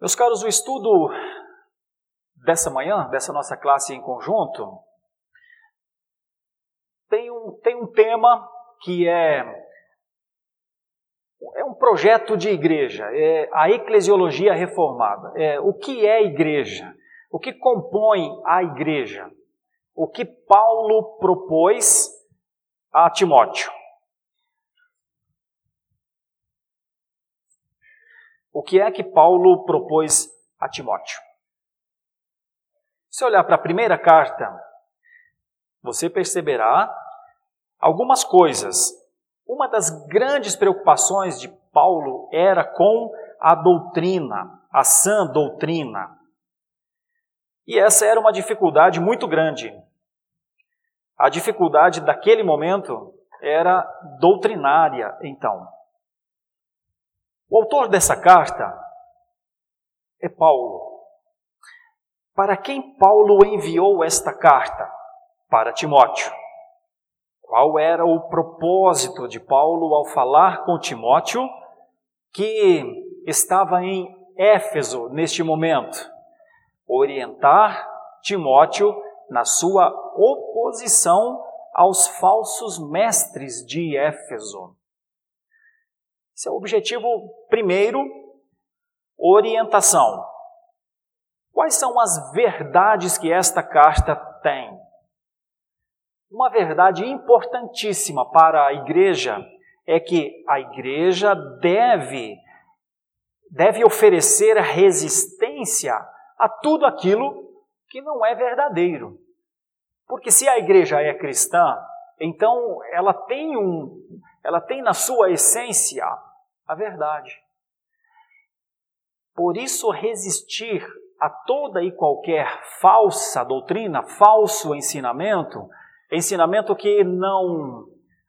Meus caros, o estudo dessa manhã, dessa nossa classe em conjunto, tem um, tem um tema que é, é um projeto de igreja, é a eclesiologia reformada. É, o que é igreja? O que compõe a igreja? O que Paulo propôs a Timóteo? O que é que Paulo propôs a Timóteo? Se olhar para a primeira carta, você perceberá algumas coisas. Uma das grandes preocupações de Paulo era com a doutrina, a sã doutrina. E essa era uma dificuldade muito grande. A dificuldade daquele momento era doutrinária, então. O autor dessa carta é Paulo. Para quem Paulo enviou esta carta? Para Timóteo. Qual era o propósito de Paulo ao falar com Timóteo, que estava em Éfeso neste momento? Orientar Timóteo na sua oposição aos falsos mestres de Éfeso. Esse é o objetivo primeiro, orientação. Quais são as verdades que esta carta tem? Uma verdade importantíssima para a igreja é que a igreja deve deve oferecer resistência a tudo aquilo que não é verdadeiro. Porque se a igreja é cristã, então ela tem um ela tem na sua essência a verdade. Por isso resistir a toda e qualquer falsa doutrina, falso ensinamento, ensinamento que não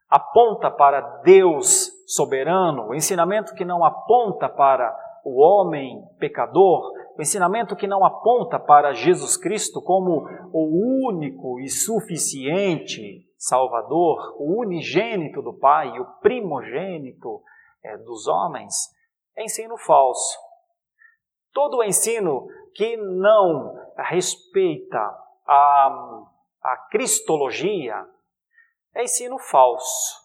aponta para Deus soberano, ensinamento que não aponta para o homem pecador, ensinamento que não aponta para Jesus Cristo como o único e suficiente Salvador, o unigênito do Pai, o primogênito é, dos homens, é ensino falso. Todo ensino que não respeita a, a cristologia é ensino falso.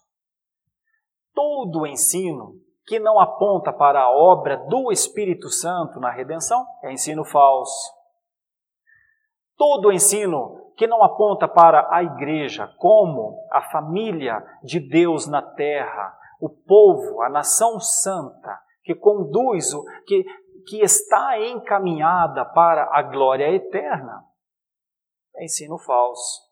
Todo ensino que não aponta para a obra do Espírito Santo na redenção é ensino falso. Todo ensino que não aponta para a igreja como a família de Deus na terra, o povo, a nação santa, que conduz, o que, que está encaminhada para a glória eterna, é ensino falso.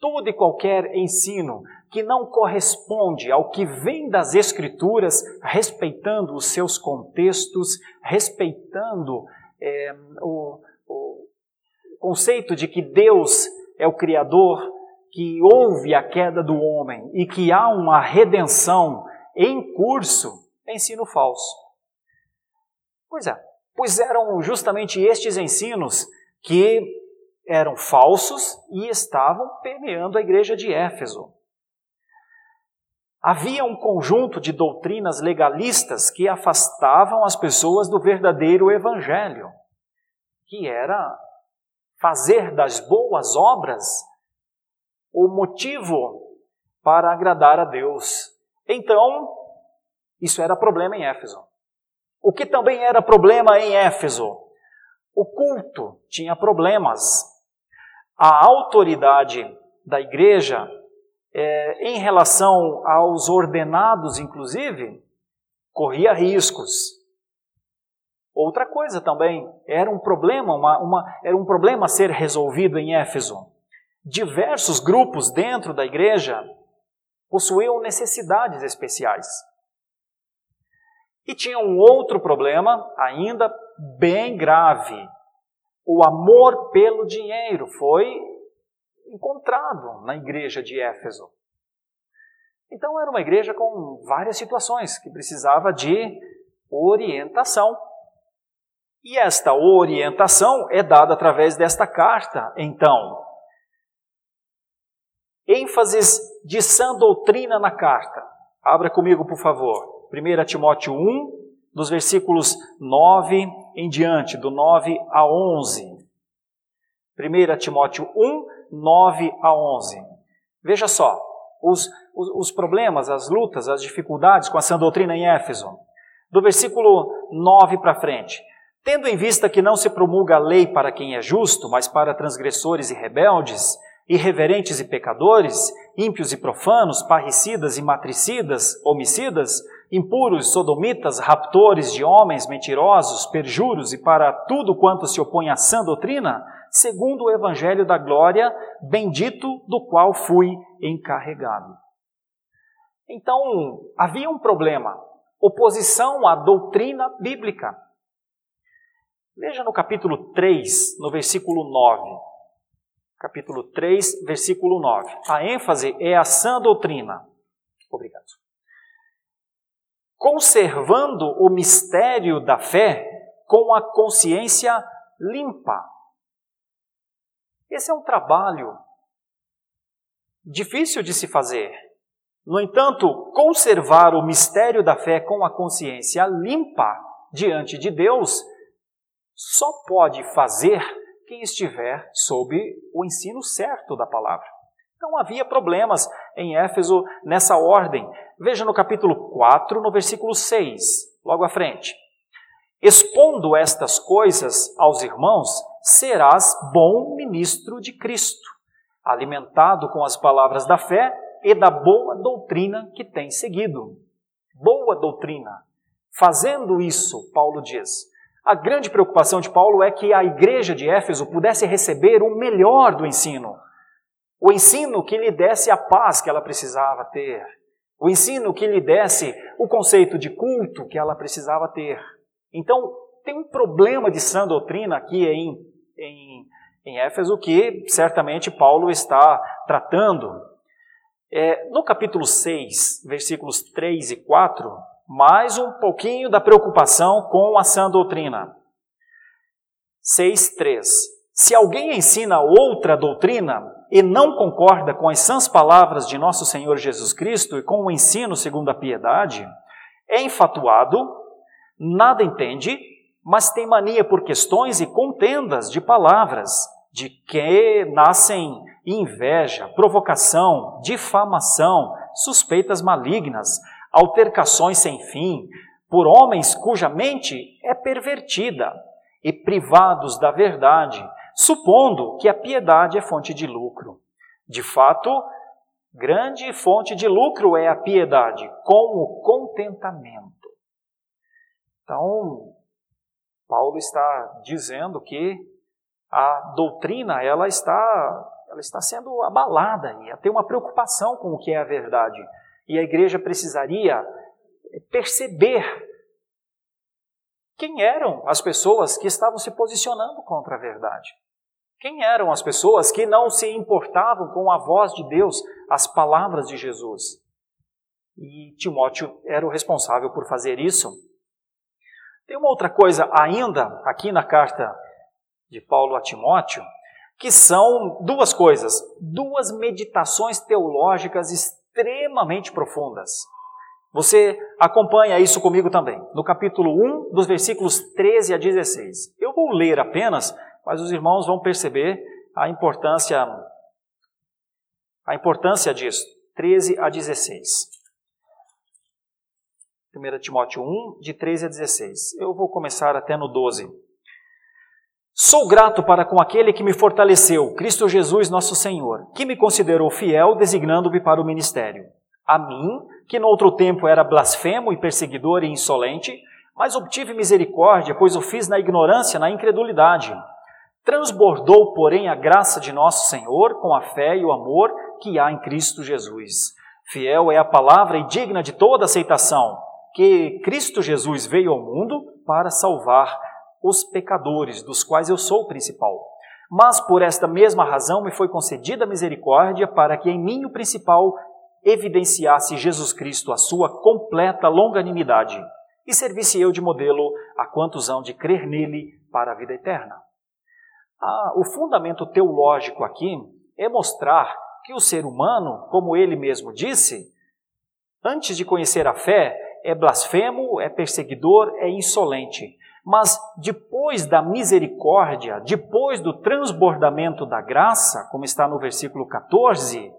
Todo e qualquer ensino que não corresponde ao que vem das Escrituras, respeitando os seus contextos, respeitando é, o, o conceito de que Deus é o Criador, que houve a queda do homem e que há uma redenção em curso, é ensino falso. Pois é, pois eram justamente estes ensinos que eram falsos e estavam permeando a igreja de Éfeso. Havia um conjunto de doutrinas legalistas que afastavam as pessoas do verdadeiro evangelho, que era fazer das boas obras o motivo para agradar a Deus. Então, isso era problema em Éfeso. O que também era problema em Éfeso? O culto tinha problemas. A autoridade da igreja, é, em relação aos ordenados, inclusive, corria riscos. Outra coisa também era um problema, uma, uma, era um problema a ser resolvido em Éfeso diversos grupos dentro da igreja possuíam necessidades especiais. E tinha um outro problema, ainda bem grave. O amor pelo dinheiro foi encontrado na igreja de Éfeso. Então era uma igreja com várias situações que precisava de orientação. E esta orientação é dada através desta carta, então ênfases de sã doutrina na carta. Abra comigo, por favor. 1 Timóteo 1, dos versículos 9 em diante, do 9 a 11. 1 Timóteo 1, 9 a 11. Veja só, os, os, os problemas, as lutas, as dificuldades com a sã doutrina em Éfeso. Do versículo 9 para frente. Tendo em vista que não se promulga a lei para quem é justo, mas para transgressores e rebeldes, irreverentes e pecadores, ímpios e profanos, parricidas e matricidas, homicidas, impuros, sodomitas, raptores de homens, mentirosos, perjuros e para tudo quanto se opõe à sã doutrina, segundo o evangelho da glória, bendito do qual fui encarregado. Então, havia um problema, oposição à doutrina bíblica. Veja no capítulo 3, no versículo 9. Capítulo 3, versículo 9. A ênfase é a sã doutrina. Obrigado. Conservando o mistério da fé com a consciência limpa. Esse é um trabalho difícil de se fazer. No entanto, conservar o mistério da fé com a consciência limpa diante de Deus só pode fazer quem estiver sob o ensino certo da palavra. Não havia problemas em Éfeso nessa ordem. Veja no capítulo 4, no versículo 6, logo à frente. Expondo estas coisas aos irmãos, serás bom ministro de Cristo, alimentado com as palavras da fé e da boa doutrina que tem seguido. Boa doutrina. Fazendo isso, Paulo diz, a grande preocupação de Paulo é que a igreja de Éfeso pudesse receber o melhor do ensino. O ensino que lhe desse a paz que ela precisava ter. O ensino que lhe desse o conceito de culto que ela precisava ter. Então, tem um problema de sã doutrina aqui em, em, em Éfeso que certamente Paulo está tratando. É, no capítulo 6, versículos 3 e 4, mais um pouquinho da preocupação com a sã doutrina. 6.3 Se alguém ensina outra doutrina e não concorda com as sãs palavras de nosso Senhor Jesus Cristo e com o ensino segundo a piedade, é enfatuado, nada entende, mas tem mania por questões e contendas de palavras, de que nascem inveja, provocação, difamação, suspeitas malignas, altercações sem fim, por homens cuja mente é pervertida e privados da verdade, supondo que a piedade é fonte de lucro. De fato, grande fonte de lucro é a piedade, com o contentamento. Então, Paulo está dizendo que a doutrina ela está ela está sendo abalada e tem uma preocupação com o que é a verdade. E a igreja precisaria perceber quem eram as pessoas que estavam se posicionando contra a verdade. Quem eram as pessoas que não se importavam com a voz de Deus, as palavras de Jesus. E Timóteo era o responsável por fazer isso. Tem uma outra coisa ainda aqui na carta de Paulo a Timóteo, que são duas coisas, duas meditações teológicas extremamente profundas. Você acompanha isso comigo também, no capítulo 1, dos versículos 13 a 16. Eu vou ler apenas, mas os irmãos vão perceber a importância a importância disso. 13 a 16. 1 Timóteo 1, de 13 a 16. Eu vou começar até no 12. Sou grato para com aquele que me fortaleceu, Cristo Jesus, nosso Senhor, que me considerou fiel, designando-me para o ministério. A mim, que no outro tempo era blasfemo e perseguidor e insolente, mas obtive misericórdia, pois o fiz na ignorância, na incredulidade. Transbordou, porém, a graça de nosso Senhor com a fé e o amor que há em Cristo Jesus. Fiel é a palavra e digna de toda aceitação, que Cristo Jesus veio ao mundo para salvar os pecadores, dos quais eu sou o principal. Mas por esta mesma razão me foi concedida misericórdia para que em mim o principal evidenciasse Jesus Cristo a sua completa longanimidade e servisse eu de modelo a quantos hão de crer nele para a vida eterna. Ah, o fundamento teológico aqui é mostrar que o ser humano, como ele mesmo disse, antes de conhecer a fé, é blasfemo, é perseguidor, é insolente. Mas depois da misericórdia, depois do transbordamento da graça, como está no versículo 14,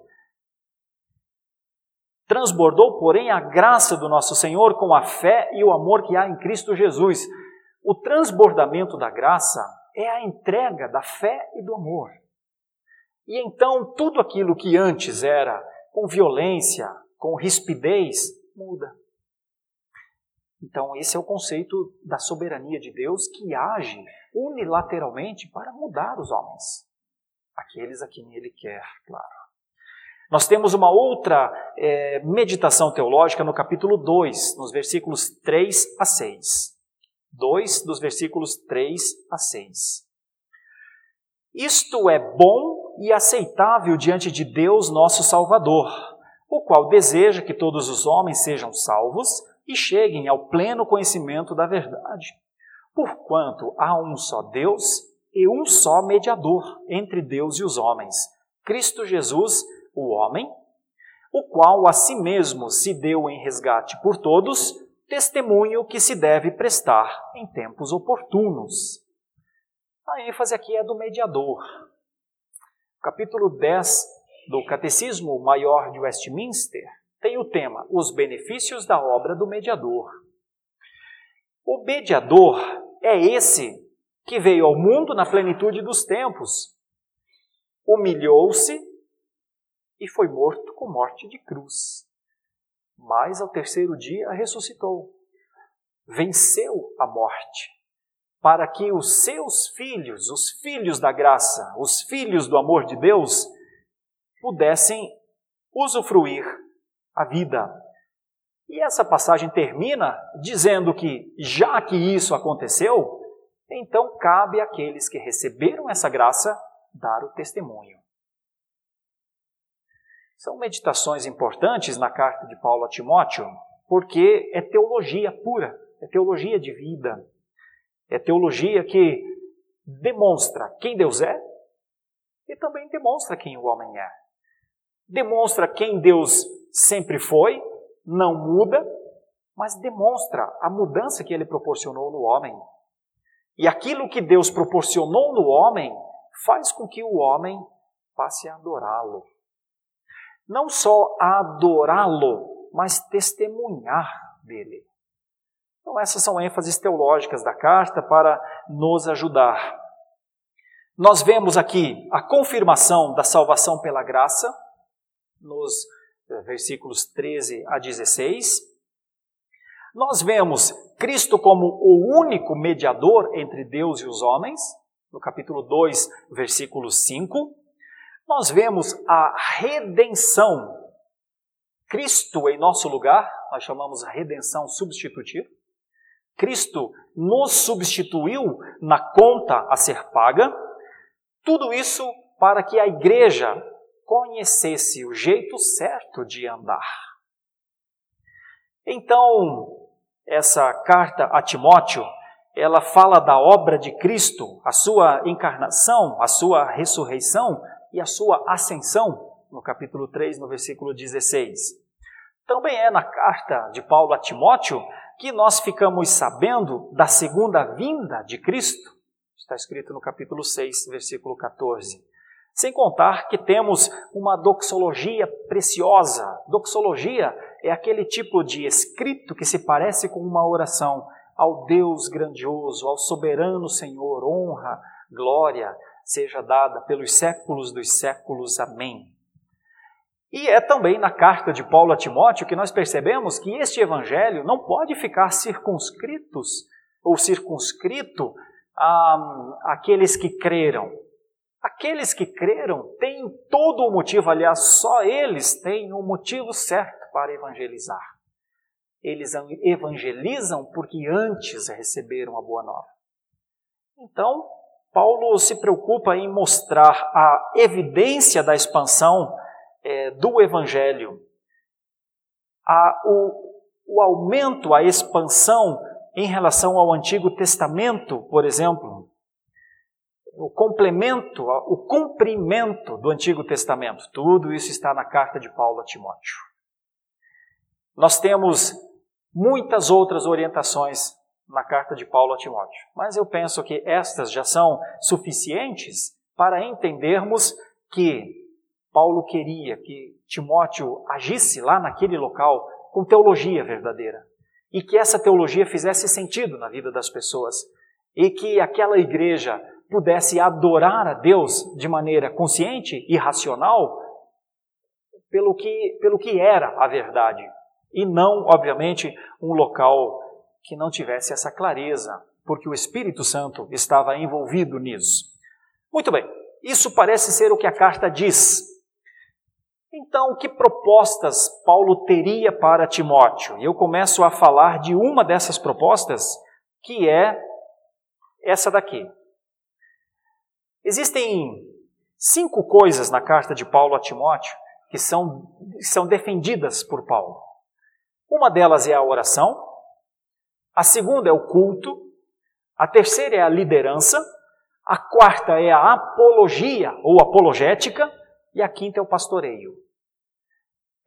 transbordou, porém, a graça do nosso Senhor com a fé e o amor que há em Cristo Jesus. O transbordamento da graça é a entrega da fé e do amor. E então tudo aquilo que antes era com violência, com rispidez, muda. Então, esse é o conceito da soberania de Deus que age unilateralmente para mudar os homens, aqueles a quem Ele quer, claro. Nós temos uma outra é, meditação teológica no capítulo 2, nos versículos 3 a 6. 2 dos versículos 3 a 6. Isto é bom e aceitável diante de Deus, nosso Salvador, o qual deseja que todos os homens sejam salvos e cheguem ao pleno conhecimento da verdade. Porquanto há um só Deus e um só mediador entre Deus e os homens, Cristo Jesus, o homem, o qual a si mesmo se deu em resgate por todos, testemunho que se deve prestar em tempos oportunos. A ênfase aqui é do mediador. capítulo 10 do Catecismo Maior de Westminster tem o tema Os benefícios da obra do mediador. O mediador é esse que veio ao mundo na plenitude dos tempos, humilhou-se e foi morto com morte de cruz. Mas ao terceiro dia ressuscitou, venceu a morte, para que os seus filhos, os filhos da graça, os filhos do amor de Deus, pudessem usufruir a vida. E essa passagem termina dizendo que, já que isso aconteceu, então cabe àqueles que receberam essa graça dar o testemunho. São meditações importantes na carta de Paulo a Timóteo, porque é teologia pura, é teologia de vida, é teologia que demonstra quem Deus é e também demonstra quem o homem é. Demonstra quem Deus sempre foi, não muda, mas demonstra a mudança que ele proporcionou no homem. E aquilo que Deus proporcionou no homem faz com que o homem passe a adorá-lo. Não só adorá-lo, mas testemunhar dele. Então, essas são ênfases teológicas da carta para nos ajudar. Nós vemos aqui a confirmação da salvação pela graça, nos versículos 13 a 16. Nós vemos Cristo como o único mediador entre Deus e os homens, no capítulo 2, versículo 5. Nós vemos a redenção. Cristo em nosso lugar, nós chamamos redenção substitutiva. Cristo nos substituiu na conta a ser paga. Tudo isso para que a igreja conhecesse o jeito certo de andar. Então, essa carta a Timóteo, ela fala da obra de Cristo, a sua encarnação, a sua ressurreição e a sua ascensão, no capítulo 3, no versículo 16. Também é na carta de Paulo a Timóteo que nós ficamos sabendo da segunda vinda de Cristo. Está escrito no capítulo 6, versículo 14. Sem contar que temos uma doxologia preciosa. Doxologia é aquele tipo de escrito que se parece com uma oração ao Deus grandioso, ao soberano Senhor, honra, glória seja dada pelos séculos dos séculos. Amém. E é também na carta de Paulo a Timóteo que nós percebemos que este evangelho não pode ficar circunscritos ou circunscrito a, aqueles que creram. Aqueles que creram têm todo o motivo, aliás, só eles têm o motivo certo para evangelizar. Eles evangelizam porque antes receberam a boa nova. Então, Paulo se preocupa em mostrar a evidência da expansão é, do evangelho, a, o, o aumento, a expansão em relação ao Antigo Testamento, por exemplo, o complemento, o cumprimento do Antigo Testamento. Tudo isso está na carta de Paulo a Timóteo. Nós temos muitas outras orientações na carta de Paulo a Timóteo. Mas eu penso que estas já são suficientes para entendermos que Paulo queria que Timóteo agisse lá naquele local com teologia verdadeira e que essa teologia fizesse sentido na vida das pessoas e que aquela igreja pudesse adorar a Deus de maneira consciente e racional pelo que, pelo que era a verdade e não, obviamente, um local que não tivesse essa clareza, porque o Espírito Santo estava envolvido nisso. Muito bem, isso parece ser o que a carta diz. Então, que propostas Paulo teria para Timóteo? E eu começo a falar de uma dessas propostas, que é essa daqui. Existem cinco coisas na carta de Paulo a Timóteo que são, são defendidas por Paulo. Uma delas é a oração, a segunda é o culto, a terceira é a liderança, a quarta é a apologia ou apologética e a quinta é o pastoreio.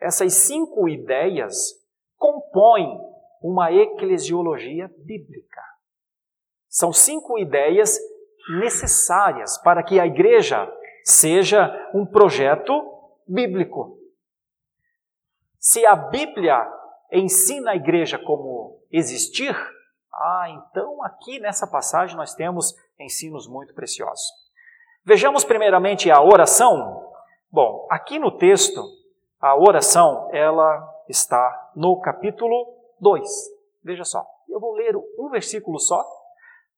Essas cinco ideias compõem uma eclesiologia bíblica. São cinco ideias necessárias para que a igreja seja um projeto bíblico. Se a Bíblia ensina a igreja como existir, ah, então aqui nessa passagem nós temos ensinos muito preciosos. Vejamos primeiramente a oração. Bom, aqui no texto, a oração, ela está no capítulo 2. Veja só, eu vou ler um versículo só,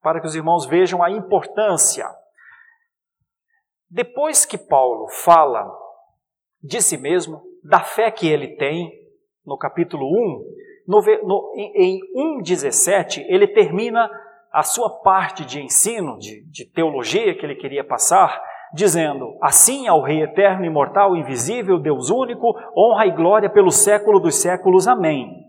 para que os irmãos vejam a importância. Depois que Paulo fala de si mesmo, da fé que ele tem, no capítulo 1, no, no, em, em 1,17, ele termina a sua parte de ensino, de, de teologia que ele queria passar, dizendo: Assim ao Rei eterno, imortal, invisível, Deus único, honra e glória pelo século dos séculos. Amém.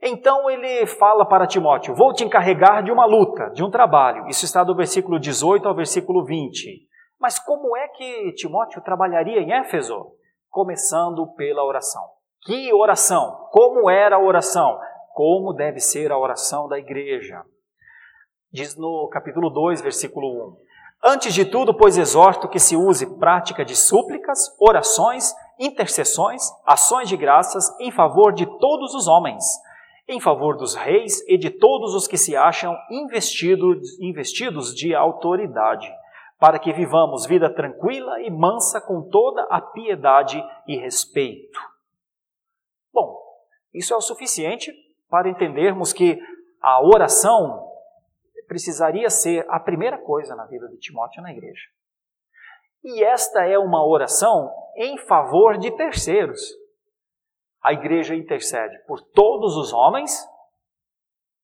Então ele fala para Timóteo: Vou te encarregar de uma luta, de um trabalho. Isso está do versículo 18 ao versículo 20. Mas como é que Timóteo trabalharia em Éfeso? Começando pela oração. Que oração? Como era a oração? Como deve ser a oração da igreja? Diz no capítulo 2, versículo 1. Antes de tudo, pois exorto que se use prática de súplicas, orações, intercessões, ações de graças em favor de todos os homens, em favor dos reis e de todos os que se acham investidos, investidos de autoridade, para que vivamos vida tranquila e mansa com toda a piedade e respeito Bom, isso é o suficiente para entendermos que a oração precisaria ser a primeira coisa na vida de Timóteo na igreja. E esta é uma oração em favor de terceiros. A igreja intercede por todos os homens,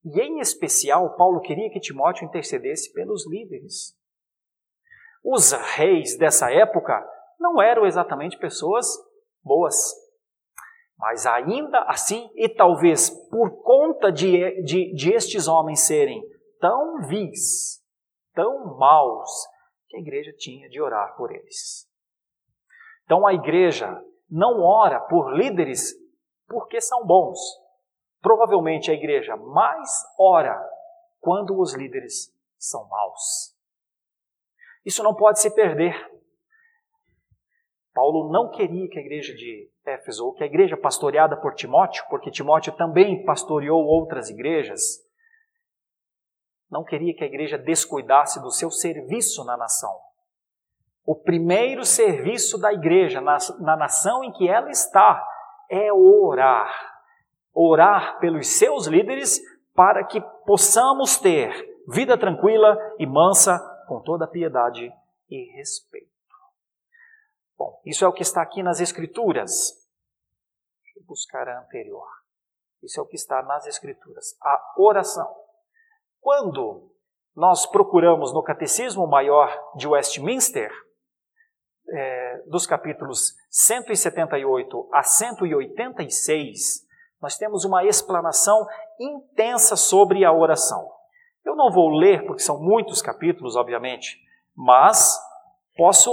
e em especial, Paulo queria que Timóteo intercedesse pelos líderes. Os reis dessa época não eram exatamente pessoas boas. Mas ainda assim, e talvez por conta de, de, de estes homens serem tão vis, tão maus, que a igreja tinha de orar por eles. Então a igreja não ora por líderes porque são bons. Provavelmente a igreja mais ora quando os líderes são maus. Isso não pode se perder. Paulo não queria que a igreja de Éfeso, ou que a igreja pastoreada por Timóteo, porque Timóteo também pastoreou outras igrejas, não queria que a igreja descuidasse do seu serviço na nação. O primeiro serviço da igreja na, na nação em que ela está é orar. Orar pelos seus líderes para que possamos ter vida tranquila e mansa com toda piedade e respeito. Bom, isso é o que está aqui nas Escrituras. Deixa eu buscar a anterior. Isso é o que está nas Escrituras. A oração. Quando nós procuramos no Catecismo Maior de Westminster, é, dos capítulos 178 a 186, nós temos uma explanação intensa sobre a oração. Eu não vou ler, porque são muitos capítulos, obviamente, mas posso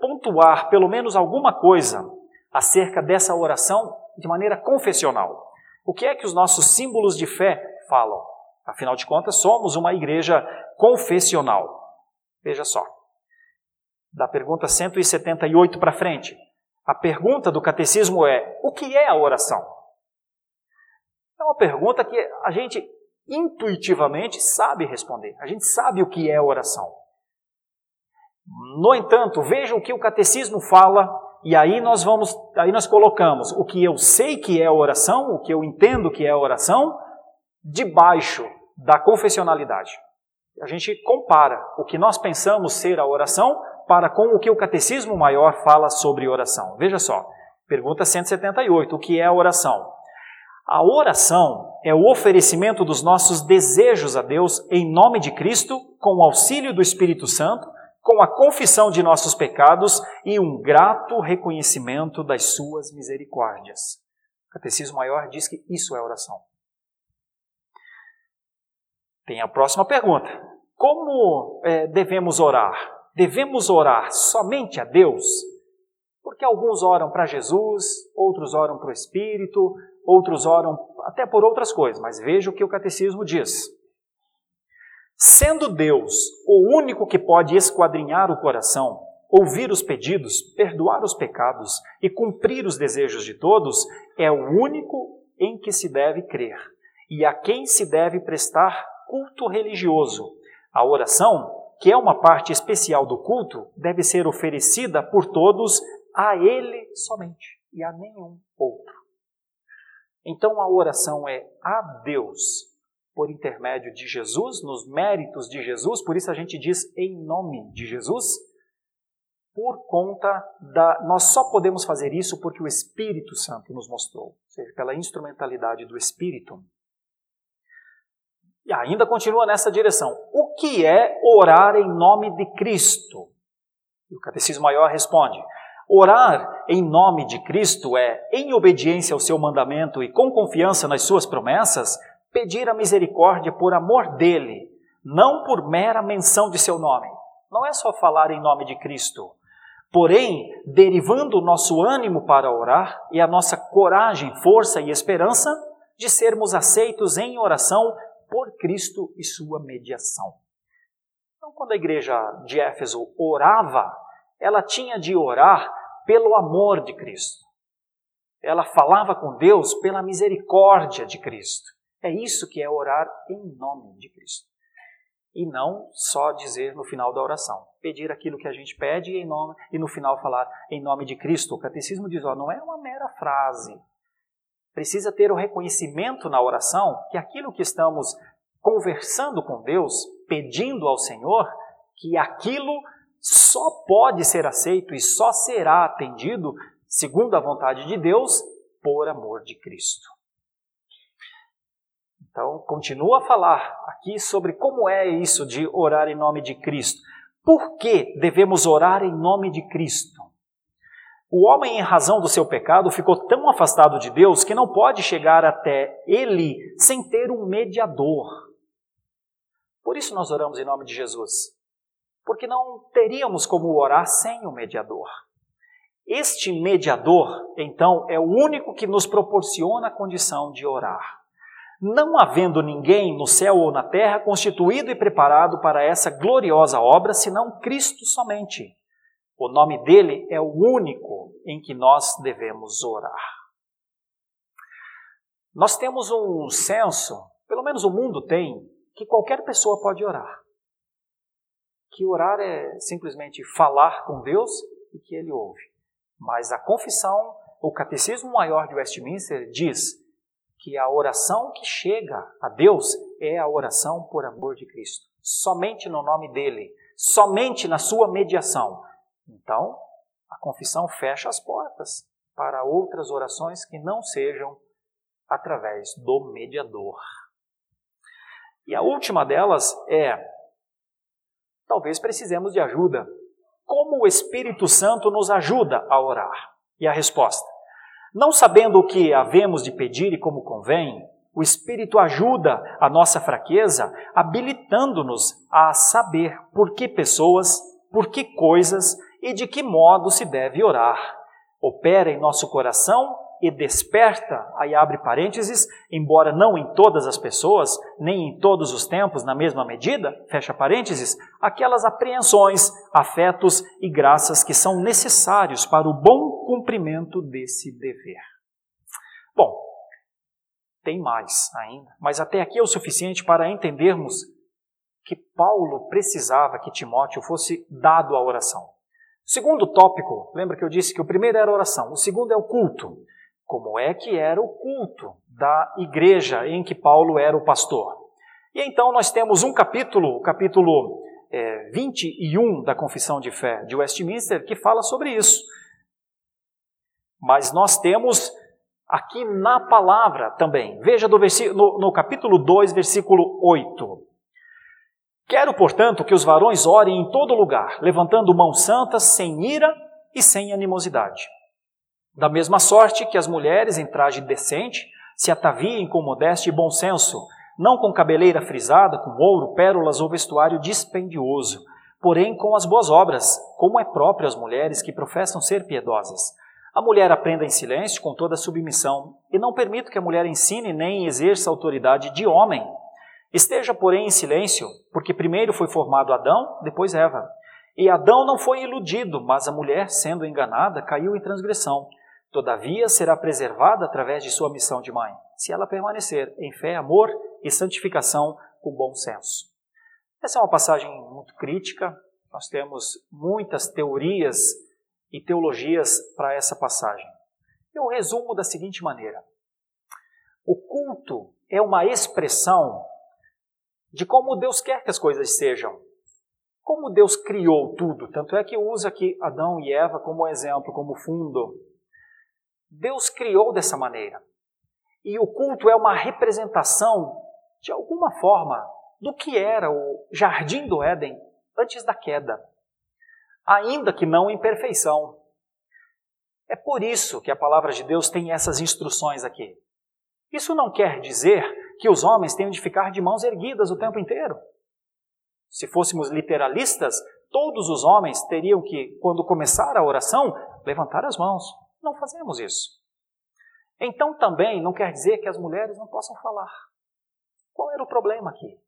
pontuar pelo menos alguma coisa acerca dessa oração de maneira confessional. O que é que os nossos símbolos de fé falam? Afinal de contas, somos uma igreja confessional. Veja só. Da pergunta 178 para frente. A pergunta do catecismo é: o que é a oração? É uma pergunta que a gente intuitivamente sabe responder. A gente sabe o que é oração. No entanto, veja o que o catecismo fala e aí nós vamos, aí nós colocamos o que eu sei que é oração, o que eu entendo que é oração, debaixo da confessionalidade. A gente compara o que nós pensamos ser a oração para com o que o catecismo maior fala sobre oração. Veja só, pergunta 178, o que é a oração? A oração é o oferecimento dos nossos desejos a Deus em nome de Cristo, com o auxílio do Espírito Santo, com a confissão de nossos pecados e um grato reconhecimento das suas misericórdias. O Catecismo Maior diz que isso é oração. Tem a próxima pergunta: Como é, devemos orar? Devemos orar somente a Deus? Porque alguns oram para Jesus, outros oram para o Espírito, outros oram até por outras coisas, mas veja o que o catecismo diz. Sendo Deus o único que pode esquadrinhar o coração, ouvir os pedidos, perdoar os pecados e cumprir os desejos de todos, é o único em que se deve crer e a quem se deve prestar culto religioso. A oração, que é uma parte especial do culto, deve ser oferecida por todos a Ele somente e a nenhum outro. Então a oração é a Deus por intermédio de Jesus, nos méritos de Jesus, por isso a gente diz em nome de Jesus, por conta da. Nós só podemos fazer isso porque o Espírito Santo nos mostrou, ou seja, pela instrumentalidade do Espírito. E ainda continua nessa direção. O que é orar em nome de Cristo? E o Catecismo Maior responde: Orar em nome de Cristo é, em obediência ao seu mandamento e com confiança nas suas promessas, pedir a misericórdia por amor dele, não por mera menção de seu nome. Não é só falar em nome de Cristo. Porém, derivando o nosso ânimo para orar e a nossa coragem, força e esperança de sermos aceitos em oração por Cristo e sua mediação. Então, quando a igreja de Éfeso orava, ela tinha de orar pelo amor de Cristo. Ela falava com Deus pela misericórdia de Cristo. É isso que é orar em nome de Cristo. E não só dizer no final da oração, pedir aquilo que a gente pede em nome, e no final falar em nome de Cristo. O catecismo diz, ó, não é uma mera frase. Precisa ter o reconhecimento na oração que aquilo que estamos conversando com Deus, pedindo ao Senhor, que aquilo só pode ser aceito e só será atendido, segundo a vontade de Deus, por amor de Cristo. Então, continua a falar aqui sobre como é isso de orar em nome de Cristo. Por que devemos orar em nome de Cristo? O homem, em razão do seu pecado, ficou tão afastado de Deus que não pode chegar até Ele sem ter um mediador. Por isso nós oramos em nome de Jesus. Porque não teríamos como orar sem o mediador. Este mediador, então, é o único que nos proporciona a condição de orar não havendo ninguém no céu ou na terra constituído e preparado para essa gloriosa obra, senão Cristo somente. O nome dele é o único em que nós devemos orar. Nós temos um senso, pelo menos o mundo tem, que qualquer pessoa pode orar. Que orar é simplesmente falar com Deus e que ele ouve. Mas a confissão, o catecismo maior de Westminster diz que a oração que chega a Deus é a oração por amor de Cristo, somente no nome dele, somente na sua mediação. Então, a confissão fecha as portas para outras orações que não sejam através do mediador. E a última delas é: talvez precisemos de ajuda. Como o Espírito Santo nos ajuda a orar? E a resposta: não sabendo o que havemos de pedir e como convém, o Espírito ajuda a nossa fraqueza, habilitando-nos a saber por que pessoas, por que coisas e de que modo se deve orar. Opera em nosso coração e desperta, aí abre parênteses, embora não em todas as pessoas, nem em todos os tempos na mesma medida, fecha parênteses, aquelas apreensões, afetos e graças que são necessários para o bom cumprimento desse dever. Bom, tem mais ainda, mas até aqui é o suficiente para entendermos que Paulo precisava que Timóteo fosse dado à oração. Segundo tópico, lembra que eu disse que o primeiro era oração, o segundo é o culto. Como é que era o culto da igreja em que Paulo era o pastor? E então nós temos um capítulo, o capítulo é, 21 da Confissão de Fé de Westminster, que fala sobre isso. Mas nós temos aqui na palavra também. Veja no, no, no capítulo 2, versículo 8. Quero, portanto, que os varões orem em todo lugar, levantando mãos santas, sem ira e sem animosidade. Da mesma sorte que as mulheres em traje decente se ataviem com modéstia e bom senso, não com cabeleira frisada, com ouro, pérolas ou vestuário dispendioso, porém com as boas obras, como é próprio às mulheres que professam ser piedosas. A mulher aprenda em silêncio, com toda submissão, e não permito que a mulher ensine nem exerça autoridade de homem, Esteja, porém, em silêncio, porque primeiro foi formado Adão, depois Eva. E Adão não foi iludido, mas a mulher, sendo enganada, caiu em transgressão. Todavia será preservada através de sua missão de mãe, se ela permanecer em fé, amor e santificação com bom senso. Essa é uma passagem muito crítica. Nós temos muitas teorias e teologias para essa passagem. Eu resumo da seguinte maneira: o culto é uma expressão de como Deus quer que as coisas sejam. Como Deus criou tudo. Tanto é que usa aqui Adão e Eva como exemplo, como fundo. Deus criou dessa maneira. E o culto é uma representação, de alguma forma, do que era o jardim do Éden antes da queda. Ainda que não em perfeição. É por isso que a palavra de Deus tem essas instruções aqui. Isso não quer dizer que os homens tenham de ficar de mãos erguidas o tempo inteiro. Se fôssemos literalistas, todos os homens teriam que, quando começar a oração, levantar as mãos. Não fazemos isso. Então também não quer dizer que as mulheres não possam falar. Qual era o problema aqui?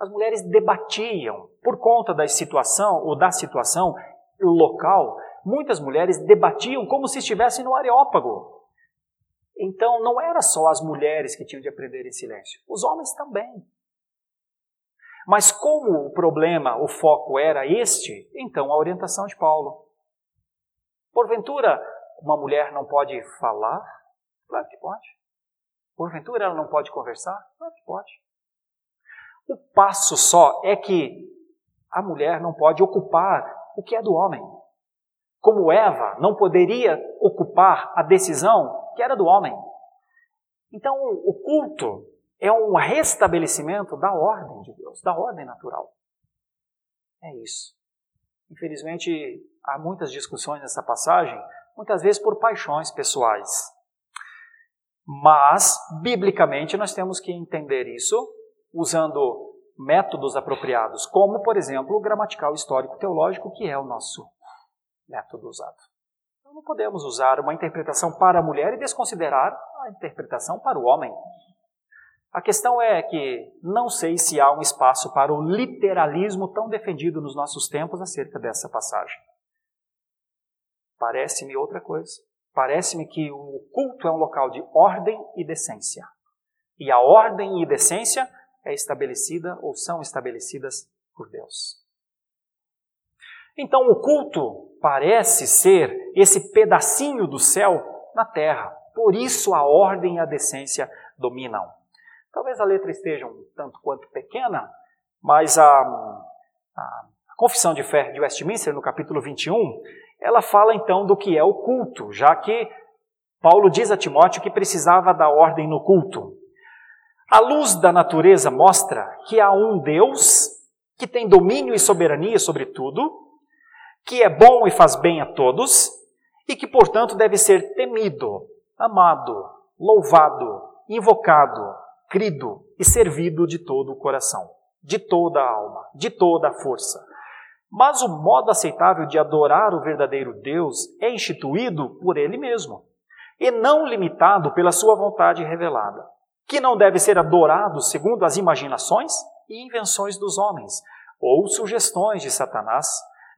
As mulheres debatiam por conta da situação ou da situação local. Muitas mulheres debatiam como se estivessem no Areópago. Então não era só as mulheres que tinham de aprender em silêncio, os homens também. Mas como o problema, o foco era este, então a orientação de Paulo. Porventura, uma mulher não pode falar? Claro que pode. Porventura, ela não pode conversar? Claro que pode. O passo só é que a mulher não pode ocupar o que é do homem. Como Eva não poderia ocupar a decisão que era do homem. Então, o culto é um restabelecimento da ordem de Deus, da ordem natural. É isso. Infelizmente, há muitas discussões nessa passagem, muitas vezes por paixões pessoais. Mas, biblicamente, nós temos que entender isso usando métodos apropriados, como, por exemplo, o gramatical histórico teológico, que é o nosso método usado não podemos usar uma interpretação para a mulher e desconsiderar a interpretação para o homem. A questão é que não sei se há um espaço para o literalismo tão defendido nos nossos tempos acerca dessa passagem. Parece-me outra coisa. Parece-me que o culto é um local de ordem e decência. E a ordem e decência é estabelecida ou são estabelecidas por Deus. Então o culto parece ser esse pedacinho do céu na terra. Por isso a ordem e a decência dominam. Talvez a letra esteja um tanto quanto pequena, mas a, a Confissão de Fé de Westminster, no capítulo 21, ela fala então do que é o culto, já que Paulo diz a Timóteo que precisava da ordem no culto. A luz da natureza mostra que há um Deus que tem domínio e soberania sobre tudo, que é bom e faz bem a todos, e que, portanto, deve ser temido, amado, louvado, invocado, crido e servido de todo o coração, de toda a alma, de toda a força. Mas o modo aceitável de adorar o verdadeiro Deus é instituído por Ele mesmo. e não limitado pela sua vontade revelada, que não deve ser adorado segundo as imaginações e invenções dos homens, ou sugestões de Satanás,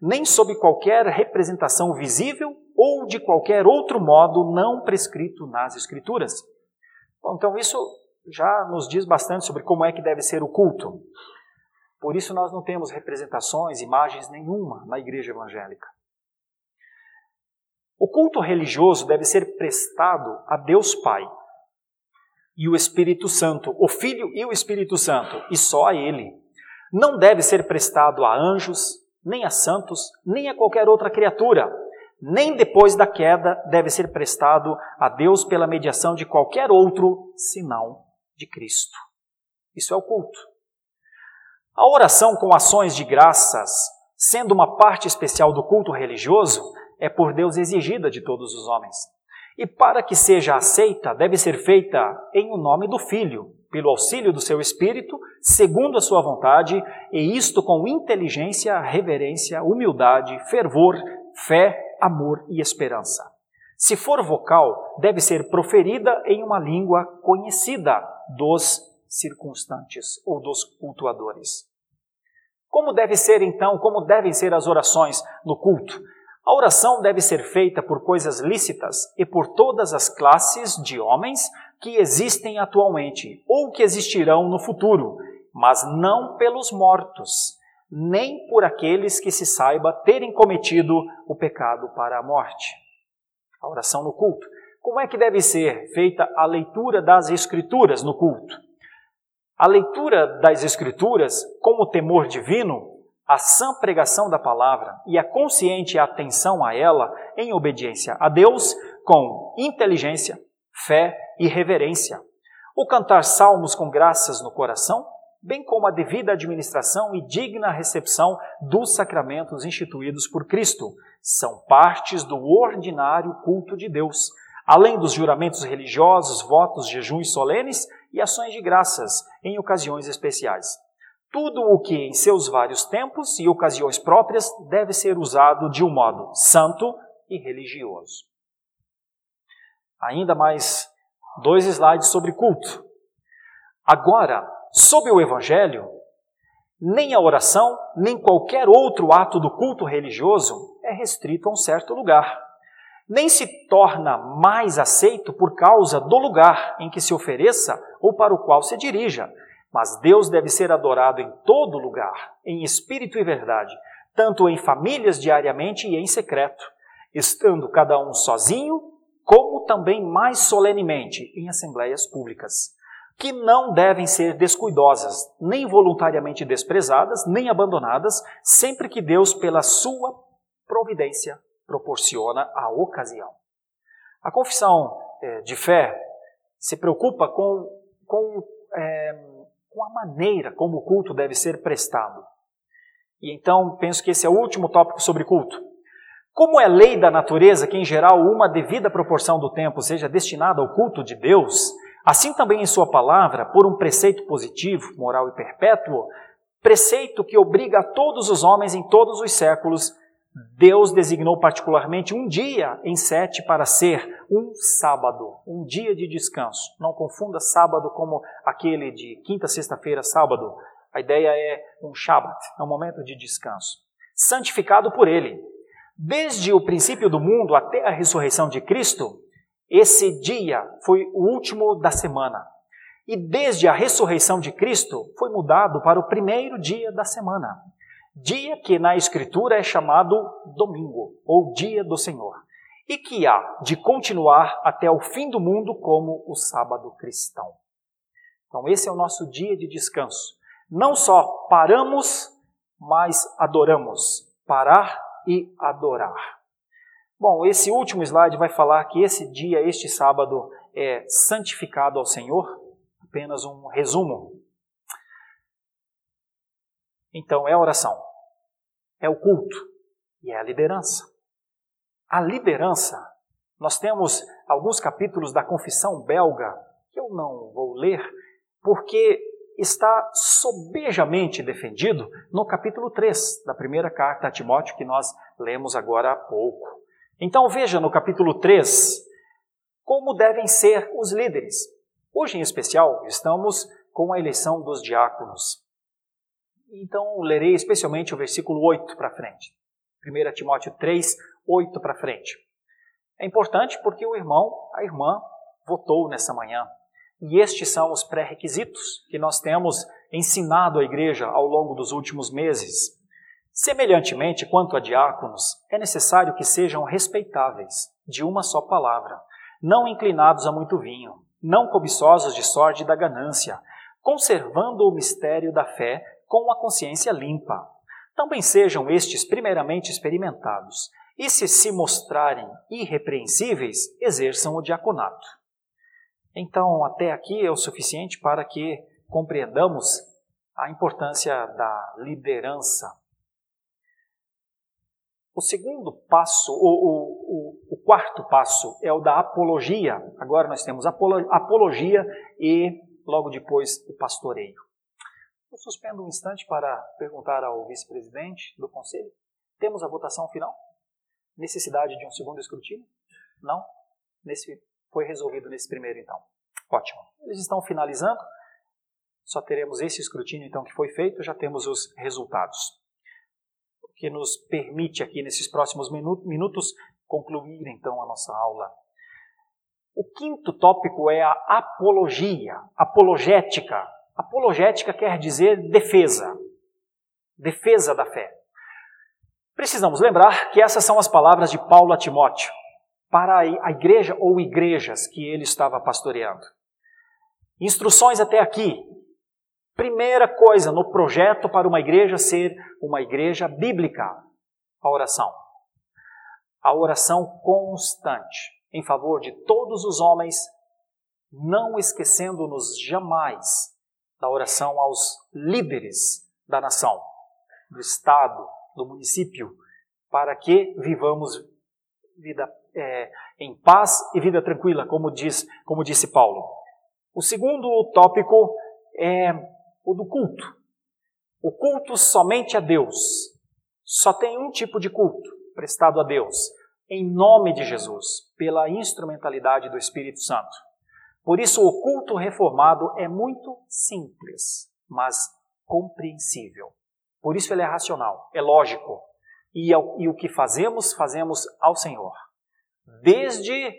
nem sob qualquer representação visível ou de qualquer outro modo não prescrito nas Escrituras. Bom, então, isso já nos diz bastante sobre como é que deve ser o culto. Por isso, nós não temos representações, imagens nenhuma na igreja evangélica. O culto religioso deve ser prestado a Deus Pai e o Espírito Santo, o Filho e o Espírito Santo, e só a Ele. Não deve ser prestado a anjos, nem a santos, nem a qualquer outra criatura. Nem depois da queda deve ser prestado a Deus pela mediação de qualquer outro, senão de Cristo. Isso é o culto. A oração com ações de graças, sendo uma parte especial do culto religioso, é por Deus exigida de todos os homens. E para que seja aceita, deve ser feita em o nome do Filho, pelo auxílio do seu Espírito, segundo a sua vontade, e isto com inteligência, reverência, humildade, fervor, fé, amor e esperança. Se for vocal, deve ser proferida em uma língua conhecida dos circunstantes ou dos cultuadores. Como deve ser então, como devem ser as orações no culto? A oração deve ser feita por coisas lícitas e por todas as classes de homens que existem atualmente ou que existirão no futuro, mas não pelos mortos, nem por aqueles que se saiba terem cometido o pecado para a morte. A oração no culto. Como é que deve ser feita a leitura das Escrituras no culto? A leitura das Escrituras, com o temor divino, a sã pregação da palavra e a consciente atenção a ela em obediência a Deus com inteligência, fé e reverência. O cantar salmos com graças no coração, bem como a devida administração e digna recepção dos sacramentos instituídos por Cristo, são partes do ordinário culto de Deus, além dos juramentos religiosos, votos, jejuns solenes e ações de graças em ocasiões especiais. Tudo o que em seus vários tempos e ocasiões próprias deve ser usado de um modo santo e religioso. Ainda mais dois slides sobre culto. Agora, sob o Evangelho, nem a oração, nem qualquer outro ato do culto religioso é restrito a um certo lugar. Nem se torna mais aceito por causa do lugar em que se ofereça ou para o qual se dirija, mas Deus deve ser adorado em todo lugar, em espírito e verdade, tanto em famílias diariamente e em secreto, estando cada um sozinho, como também mais solenemente em assembleias públicas, que não devem ser descuidosas, nem voluntariamente desprezadas, nem abandonadas, sempre que Deus, pela sua providência, proporciona a ocasião. A confissão é, de fé se preocupa com, com é, com a maneira como o culto deve ser prestado. E então penso que esse é o último tópico sobre culto. Como é lei da natureza que, em geral, uma devida proporção do tempo seja destinada ao culto de Deus, assim também em Sua palavra, por um preceito positivo, moral e perpétuo, preceito que obriga a todos os homens em todos os séculos Deus designou particularmente um dia em sete para ser um sábado, um dia de descanso. Não confunda sábado como aquele de quinta, sexta-feira, sábado. A ideia é um Shabat, é um momento de descanso. Santificado por Ele. Desde o princípio do mundo até a ressurreição de Cristo, esse dia foi o último da semana. E desde a ressurreição de Cristo, foi mudado para o primeiro dia da semana dia que na Escritura é chamado domingo, ou dia do Senhor, e que há de continuar até o fim do mundo como o sábado cristão. Então, esse é o nosso dia de descanso. Não só paramos, mas adoramos. Parar e adorar. Bom, esse último slide vai falar que esse dia, este sábado, é santificado ao Senhor. Apenas um resumo. Então, é a oração é o culto e é a liderança. A liderança, nós temos alguns capítulos da Confissão Belga que eu não vou ler, porque está sobejamente defendido no capítulo 3 da primeira carta a Timóteo que nós lemos agora há pouco. Então veja no capítulo 3 como devem ser os líderes. Hoje, em especial, estamos com a eleição dos diáconos. Então, lerei especialmente o versículo 8 para frente. 1 Timóteo 3, 8 para frente. É importante porque o irmão, a irmã, votou nessa manhã. E estes são os pré-requisitos que nós temos ensinado à igreja ao longo dos últimos meses. Semelhantemente, quanto a diáconos, é necessário que sejam respeitáveis, de uma só palavra, não inclinados a muito vinho, não cobiçosos de sorte da ganância, conservando o mistério da fé com a consciência limpa. Também sejam estes primeiramente experimentados, e se se mostrarem irrepreensíveis, exerçam o diaconato. Então, até aqui é o suficiente para que compreendamos a importância da liderança. O segundo passo, o, o, o, quarto passo, é o da apologia. Agora nós temos apologia e, logo depois, o pastoreio. Eu suspendo um instante para perguntar ao vice-presidente do conselho: temos a votação final? Necessidade de um segundo escrutínio? Não? Nesse, foi resolvido nesse primeiro, então. Ótimo. Eles estão finalizando. Só teremos esse escrutínio, então, que foi feito, já temos os resultados. O que nos permite aqui, nesses próximos minutos, concluir, então, a nossa aula. O quinto tópico é a apologia, apologética. Apologética quer dizer defesa, defesa da fé. Precisamos lembrar que essas são as palavras de Paulo a Timóteo para a igreja ou igrejas que ele estava pastoreando. Instruções até aqui. Primeira coisa no projeto para uma igreja ser uma igreja bíblica, a oração. A oração constante em favor de todos os homens, não esquecendo-nos jamais da oração aos líderes da nação, do Estado, do município, para que vivamos vida é, em paz e vida tranquila, como, diz, como disse Paulo. O segundo tópico é o do culto. O culto somente a Deus. Só tem um tipo de culto prestado a Deus, em nome de Jesus, pela instrumentalidade do Espírito Santo. Por isso, o culto reformado é muito simples, mas compreensível. Por isso, ele é racional, é lógico. E, e o que fazemos, fazemos ao Senhor. Desde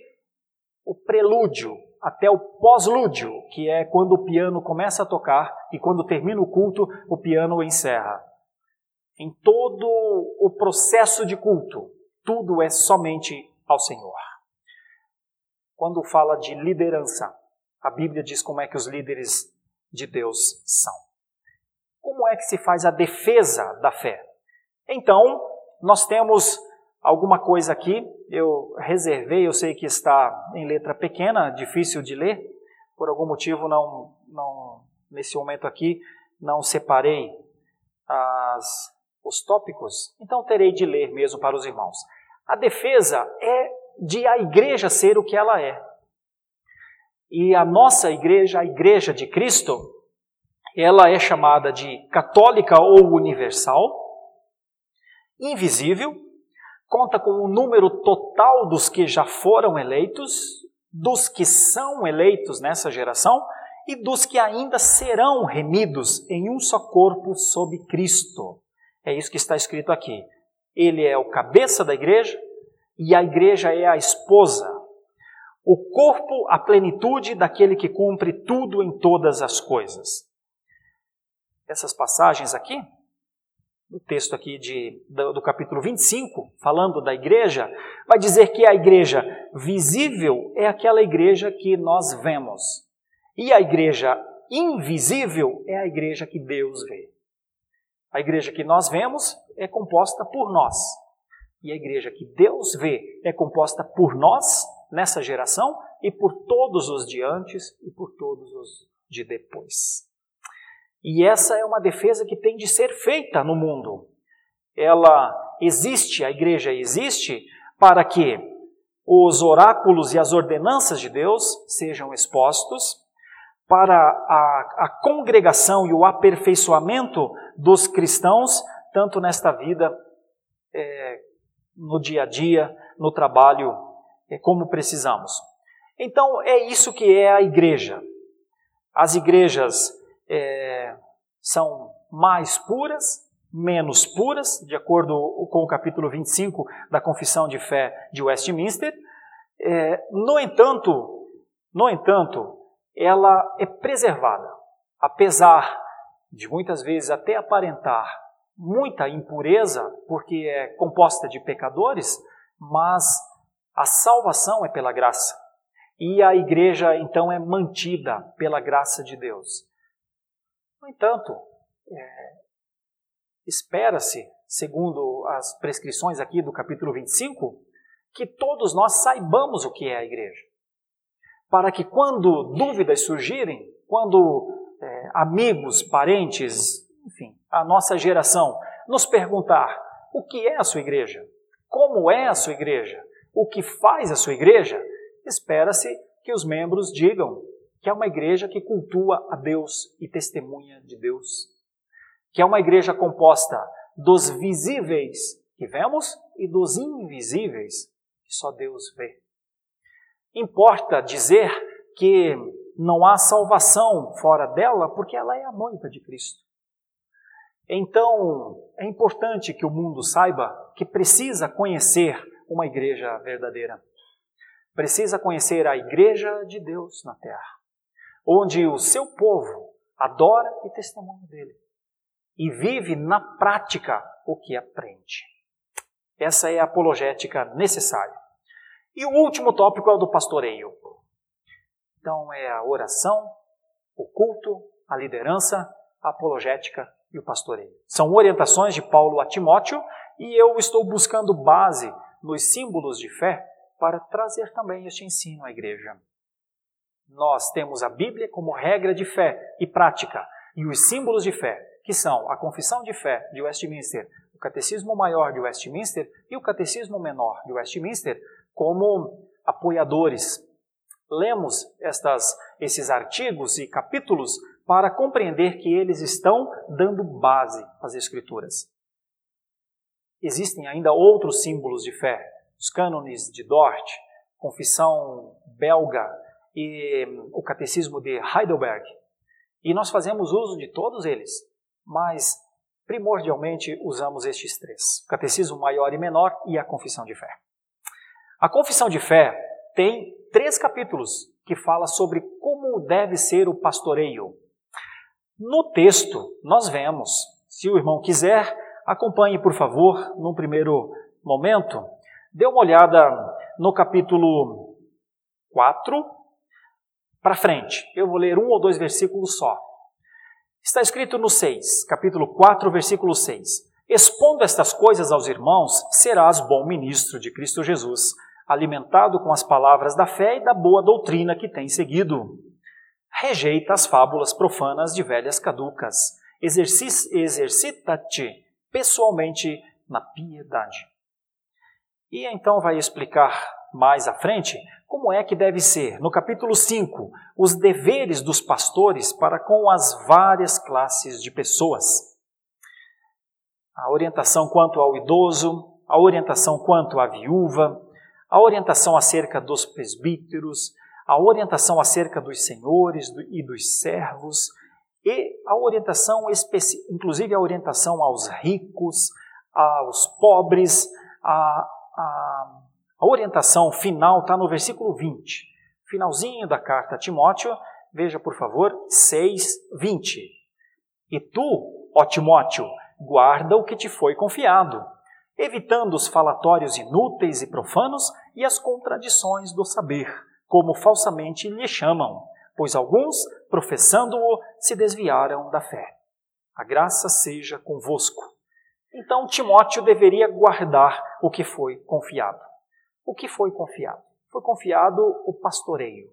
o prelúdio até o pós-lúdio, que é quando o piano começa a tocar e quando termina o culto, o piano encerra. Em todo o processo de culto, tudo é somente ao Senhor. Quando fala de liderança, a Bíblia diz como é que os líderes de Deus são. Como é que se faz a defesa da fé? Então, nós temos alguma coisa aqui, eu reservei, eu sei que está em letra pequena, difícil de ler, por algum motivo não, não nesse momento aqui, não separei as, os tópicos, então terei de ler mesmo para os irmãos. A defesa é de a igreja ser o que ela é. E a nossa igreja, a igreja de Cristo, ela é chamada de católica ou universal, invisível, conta com o número total dos que já foram eleitos, dos que são eleitos nessa geração e dos que ainda serão remidos em um só corpo sob Cristo. É isso que está escrito aqui. Ele é o cabeça da igreja e a igreja é a esposa. O corpo, a plenitude daquele que cumpre tudo em todas as coisas. Essas passagens aqui no texto aqui de, do, do, capítulo 25, falando da igreja, vai dizer que a igreja visível é aquela igreja que nós vemos. E a igreja invisível é a igreja que Deus vê. A igreja que nós vemos é composta por nós. E a igreja que Deus vê é composta por nós, nessa geração, e por todos os de antes e por todos os de depois. E essa é uma defesa que tem de ser feita no mundo. Ela existe, a igreja existe, para que os oráculos e as ordenanças de Deus sejam expostos, para a, a congregação e o aperfeiçoamento dos cristãos, tanto nesta vida, é, no dia a dia, no trabalho, é, como precisamos. Então, é isso que é a igreja. As igrejas é, são mais puras, menos puras, de acordo com o capítulo 25 da Confissão de Fé de Westminster. É, no entanto, no entanto, ela é preservada, apesar de muitas vezes até aparentar muita impureza, porque é composta de pecadores, mas a salvação é pela graça. E a igreja então é mantida pela graça de Deus. No entanto, é, espera-se, segundo as prescrições aqui do capítulo 25, que todos nós saibamos o que é a igreja. Para que quando dúvidas surgirem, quando é, amigos, parentes, enfim, a nossa geração nos perguntar o que é a sua igreja, como é a sua igreja, o que faz a sua igreja, espera-se que os membros digam que é uma igreja que cultua a Deus e testemunha de Deus, que é uma igreja composta dos visíveis que vemos e dos invisíveis que só Deus vê. Importa dizer que não há salvação fora dela porque ela é a noiva de Cristo. Então, é importante que o mundo saiba que precisa conhecer uma igreja verdadeira. Precisa conhecer a igreja de Deus na terra, onde o seu povo adora e testemunha dele e vive na prática o que aprende. Essa é a apologética necessária. E o último tópico é o do pastoreio. Então é a oração, o culto, a liderança, a apologética e o pastoreio. São orientações de Paulo a Timóteo e eu estou buscando base nos símbolos de fé para trazer também este ensino à igreja. Nós temos a Bíblia como regra de fé e prática e os símbolos de fé, que são a Confissão de Fé de Westminster, o Catecismo Maior de Westminster e o Catecismo Menor de Westminster, como apoiadores. Lemos estas, esses artigos e capítulos para compreender que eles estão dando base às Escrituras. Existem ainda outros símbolos de fé, os cânones de Dort, confissão belga e hum, o catecismo de Heidelberg. E nós fazemos uso de todos eles, mas primordialmente usamos estes três: o catecismo maior e menor e a confissão de fé. A confissão de fé tem três capítulos que fala sobre como deve ser o pastoreio, no texto, nós vemos, se o irmão quiser, acompanhe, por favor, num primeiro momento, dê uma olhada no capítulo 4 para frente. Eu vou ler um ou dois versículos só. Está escrito no 6, capítulo 4, versículo 6. Expondo estas coisas aos irmãos, serás bom ministro de Cristo Jesus, alimentado com as palavras da fé e da boa doutrina que tem seguido rejeita as fábulas profanas de velhas caducas. Exercita-te pessoalmente na piedade. E então vai explicar mais à frente como é que deve ser, no capítulo 5, os deveres dos pastores para com as várias classes de pessoas. A orientação quanto ao idoso, a orientação quanto à viúva, a orientação acerca dos presbíteros, a orientação acerca dos senhores e dos servos, e a orientação, inclusive a orientação aos ricos, aos pobres, a, a, a orientação final está no versículo 20, finalzinho da carta a Timóteo, veja por favor, 6, 20. E tu, ó Timóteo, guarda o que te foi confiado, evitando os falatórios inúteis e profanos e as contradições do saber como falsamente lhe chamam, pois alguns, professando-o, se desviaram da fé. A graça seja convosco. Então Timóteo deveria guardar o que foi confiado. O que foi confiado? Foi confiado o pastoreio.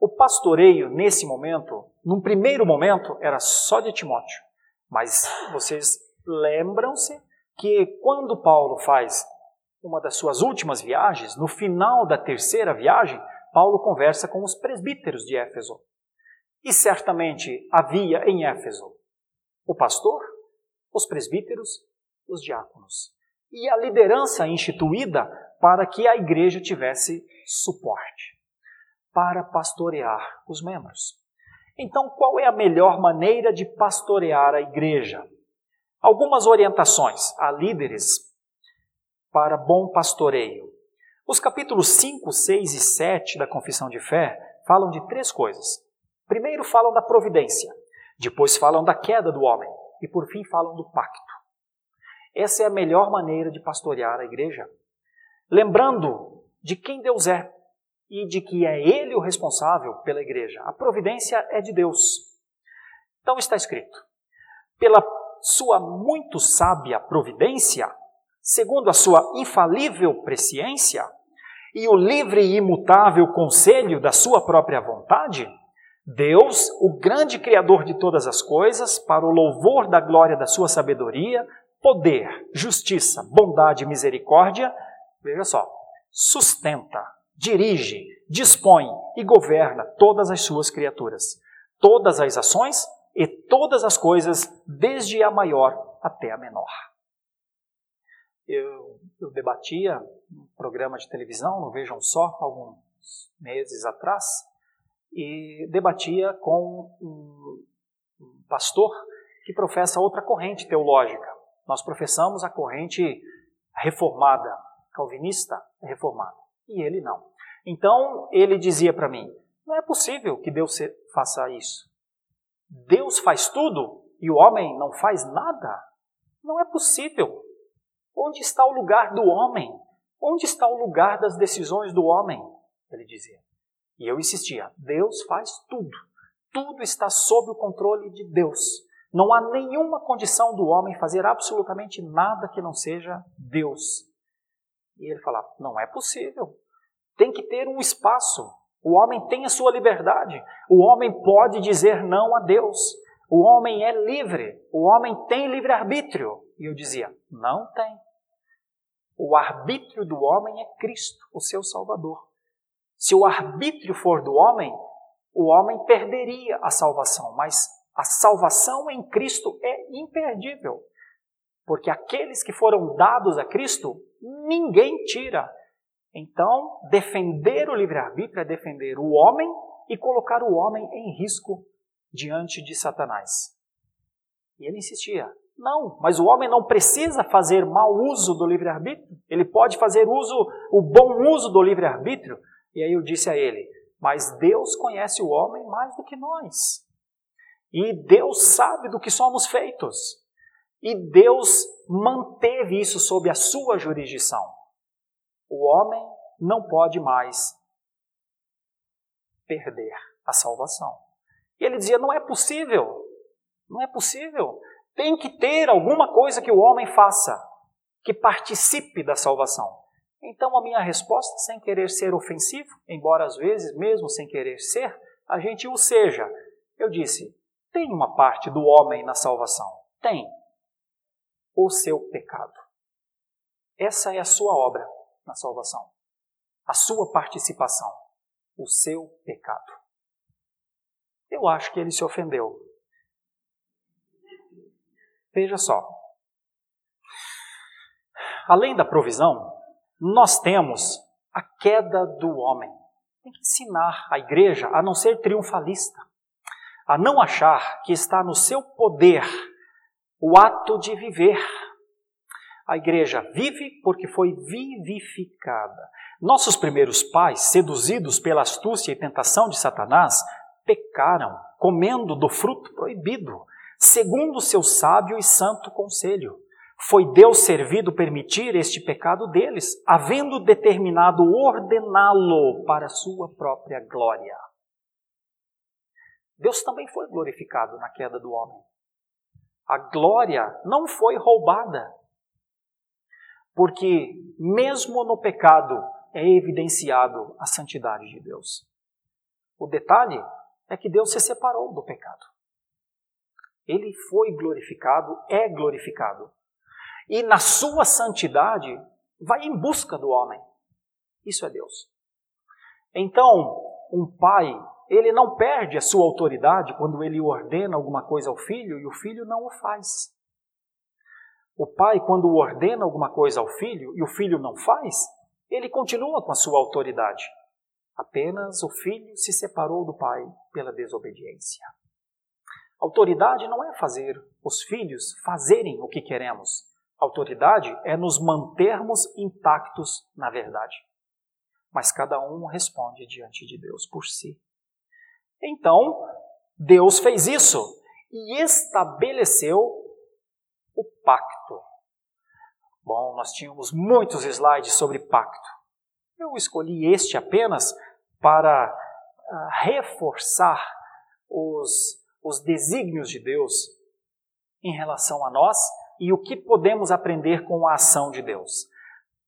O pastoreio, nesse momento, num primeiro momento, era só de Timóteo. Mas vocês lembram-se que quando Paulo faz uma das suas últimas viagens, no final da terceira viagem, Paulo conversa com os presbíteros de Éfeso. E certamente havia em Éfeso o pastor, os presbíteros, os diáconos e a liderança instituída para que a igreja tivesse suporte. para pastorear os membros. Então, qual é a melhor maneira de pastorear a igreja? Algumas orientações a líderes para bom pastoreio. Os capítulos 5, 6 e 7 da Confissão de Fé falam de três coisas. Primeiro falam da providência, depois falam da queda do homem e por fim falam do pacto. Essa é a melhor maneira de pastorear a igreja. Lembrando de quem Deus é e de que é Ele o responsável pela igreja. A providência é de Deus. Então está escrito: pela sua muito sábia providência, segundo a sua infalível presciência e o livre e imutável conselho da sua própria vontade, Deus, o grande Criador de todas as coisas, para o louvor da glória da sua sabedoria, poder, justiça, bondade e misericórdia, veja só, sustenta, dirige, dispõe e governa todas as suas criaturas, todas as ações e todas as coisas, desde a maior até a menor. Eu, eu debatia um programa de televisão, no Vejam Só, alguns meses atrás, e debatia com um, um pastor que professa outra corrente teológica. Nós professamos a corrente reformada, calvinista reformada, e ele não. Então ele dizia para mim: não é possível que Deus faça isso. Deus faz tudo e o homem não faz nada. Não é possível. Onde está o lugar do homem? Onde está o lugar das decisões do homem? Ele dizia. E eu insistia: Deus faz tudo. Tudo está sob o controle de Deus. Não há nenhuma condição do homem fazer absolutamente nada que não seja Deus. E ele falava: não é possível. Tem que ter um espaço. O homem tem a sua liberdade. O homem pode dizer não a Deus. O homem é livre. O homem tem livre-arbítrio. E eu dizia: não tem. O arbítrio do homem é Cristo, o seu Salvador. Se o arbítrio for do homem, o homem perderia a salvação, mas a salvação em Cristo é imperdível. Porque aqueles que foram dados a Cristo, ninguém tira. Então, defender o livre-arbítrio é defender o homem e colocar o homem em risco diante de Satanás. E ele insistia: não, mas o homem não precisa fazer mau uso do livre-arbítrio. Ele pode fazer uso, o bom uso do livre-arbítrio e aí eu disse a ele: Mas Deus conhece o homem mais do que nós. E Deus sabe do que somos feitos. E Deus manteve isso sob a sua jurisdição. O homem não pode mais perder a salvação. E ele dizia: não é possível, não é possível. Tem que ter alguma coisa que o homem faça, que participe da salvação. Então, a minha resposta, sem querer ser ofensivo, embora às vezes, mesmo sem querer ser, a gente o seja. Eu disse: tem uma parte do homem na salvação? Tem. O seu pecado. Essa é a sua obra na salvação. A sua participação. O seu pecado. Eu acho que ele se ofendeu. Veja só. Além da provisão, nós temos a queda do homem. Tem que ensinar a igreja a não ser triunfalista, a não achar que está no seu poder o ato de viver. A igreja vive porque foi vivificada. Nossos primeiros pais, seduzidos pela astúcia e tentação de Satanás, pecaram, comendo do fruto proibido, segundo seu sábio e santo conselho. Foi Deus servido permitir este pecado deles, havendo determinado ordená-lo para sua própria glória. Deus também foi glorificado na queda do homem. A glória não foi roubada, porque mesmo no pecado é evidenciado a santidade de Deus. O detalhe é que Deus se separou do pecado. Ele foi glorificado, é glorificado e na sua santidade vai em busca do homem. Isso é Deus. Então, um pai, ele não perde a sua autoridade quando ele ordena alguma coisa ao filho e o filho não o faz. O pai, quando ordena alguma coisa ao filho e o filho não faz, ele continua com a sua autoridade. Apenas o filho se separou do pai pela desobediência. Autoridade não é fazer os filhos fazerem o que queremos. Autoridade é nos mantermos intactos na verdade. Mas cada um responde diante de Deus por si. Então, Deus fez isso e estabeleceu o pacto. Bom, nós tínhamos muitos slides sobre pacto. Eu escolhi este apenas para uh, reforçar os, os desígnios de Deus em relação a nós e o que podemos aprender com a ação de Deus.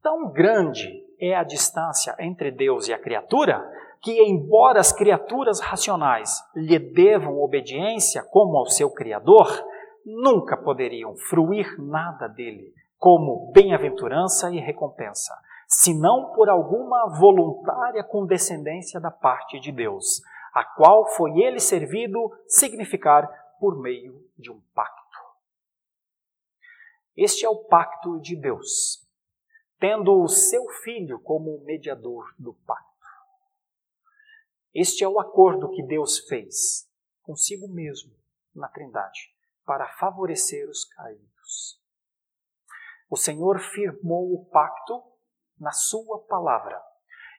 Tão grande é a distância entre Deus e a criatura que, embora as criaturas racionais lhe devam obediência como ao seu Criador, nunca poderiam fruir nada dele como bem-aventurança e recompensa, senão por alguma voluntária condescendência da parte de Deus, a qual foi ele servido significar por meio de um pacto. Este é o pacto de Deus, tendo o seu filho como mediador do pacto. Este é o acordo que Deus fez consigo mesmo na Trindade para favorecer os caídos. O Senhor firmou o pacto na Sua palavra.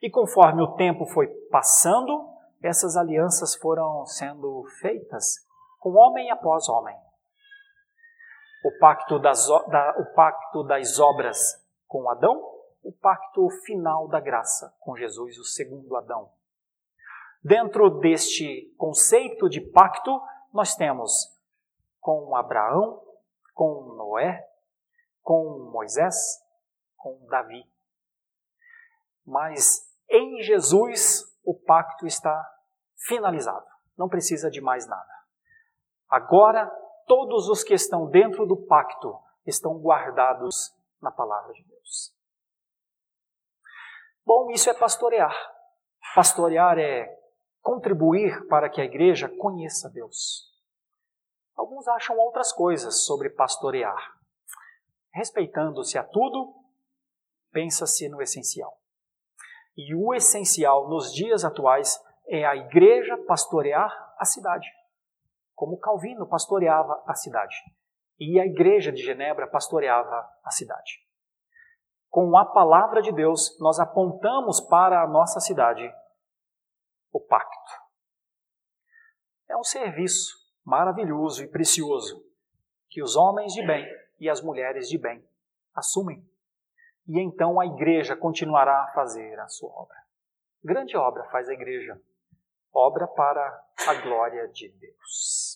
E conforme o tempo foi passando, essas alianças foram sendo feitas com homem após homem. O pacto das, da, o pacto das obras com Adão, o pacto final da graça com Jesus, o segundo Adão. Dentro deste conceito de pacto, nós temos com Abraão, com Noé, com Moisés, com Davi. Mas em Jesus o pacto está finalizado. Não precisa de mais nada. Agora, todos os que estão dentro do pacto estão guardados na palavra de Deus. Bom, isso é pastorear. Pastorear é contribuir para que a igreja conheça Deus. Alguns acham outras coisas sobre pastorear. Respeitando-se a tudo, pensa-se no essencial. E o essencial nos dias atuais é a igreja pastorear a cidade, como Calvino pastoreava a cidade. E a igreja de Genebra pastoreava a cidade. Com a palavra de Deus, nós apontamos para a nossa cidade o pacto. É um serviço maravilhoso e precioso que os homens de bem e as mulheres de bem assumem. E então a igreja continuará a fazer a sua obra. Grande obra faz a igreja, obra para a glória de Deus.